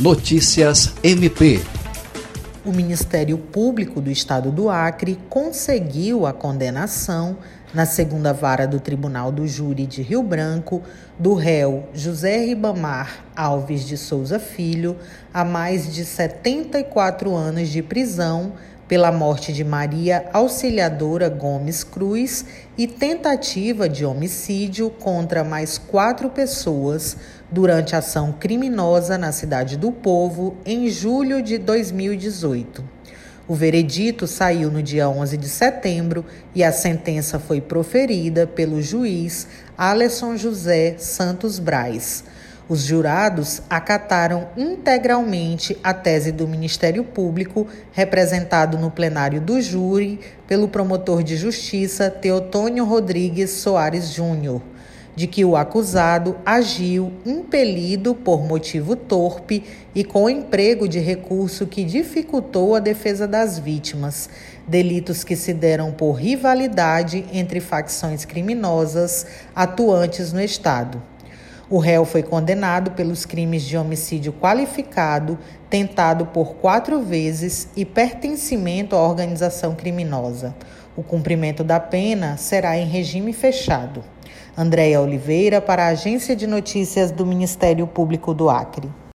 Notícias MP. O Ministério Público do Estado do Acre conseguiu a condenação na segunda vara do Tribunal do Júri de Rio Branco do réu José Ribamar Alves de Souza Filho a mais de 74 anos de prisão pela morte de Maria Auxiliadora Gomes Cruz e tentativa de homicídio contra mais quatro pessoas durante ação criminosa na Cidade do Povo em julho de 2018. O veredito saiu no dia 11 de setembro e a sentença foi proferida pelo juiz Alisson José Santos Braz os jurados acataram integralmente a tese do Ministério Público, representado no plenário do júri pelo promotor de justiça Teotônio Rodrigues Soares Júnior, de que o acusado agiu impelido por motivo torpe e com emprego de recurso que dificultou a defesa das vítimas, delitos que se deram por rivalidade entre facções criminosas atuantes no Estado. O réu foi condenado pelos crimes de homicídio qualificado, tentado por quatro vezes e pertencimento à organização criminosa. O cumprimento da pena será em regime fechado. Andréia Oliveira, para a Agência de Notícias do Ministério Público do Acre.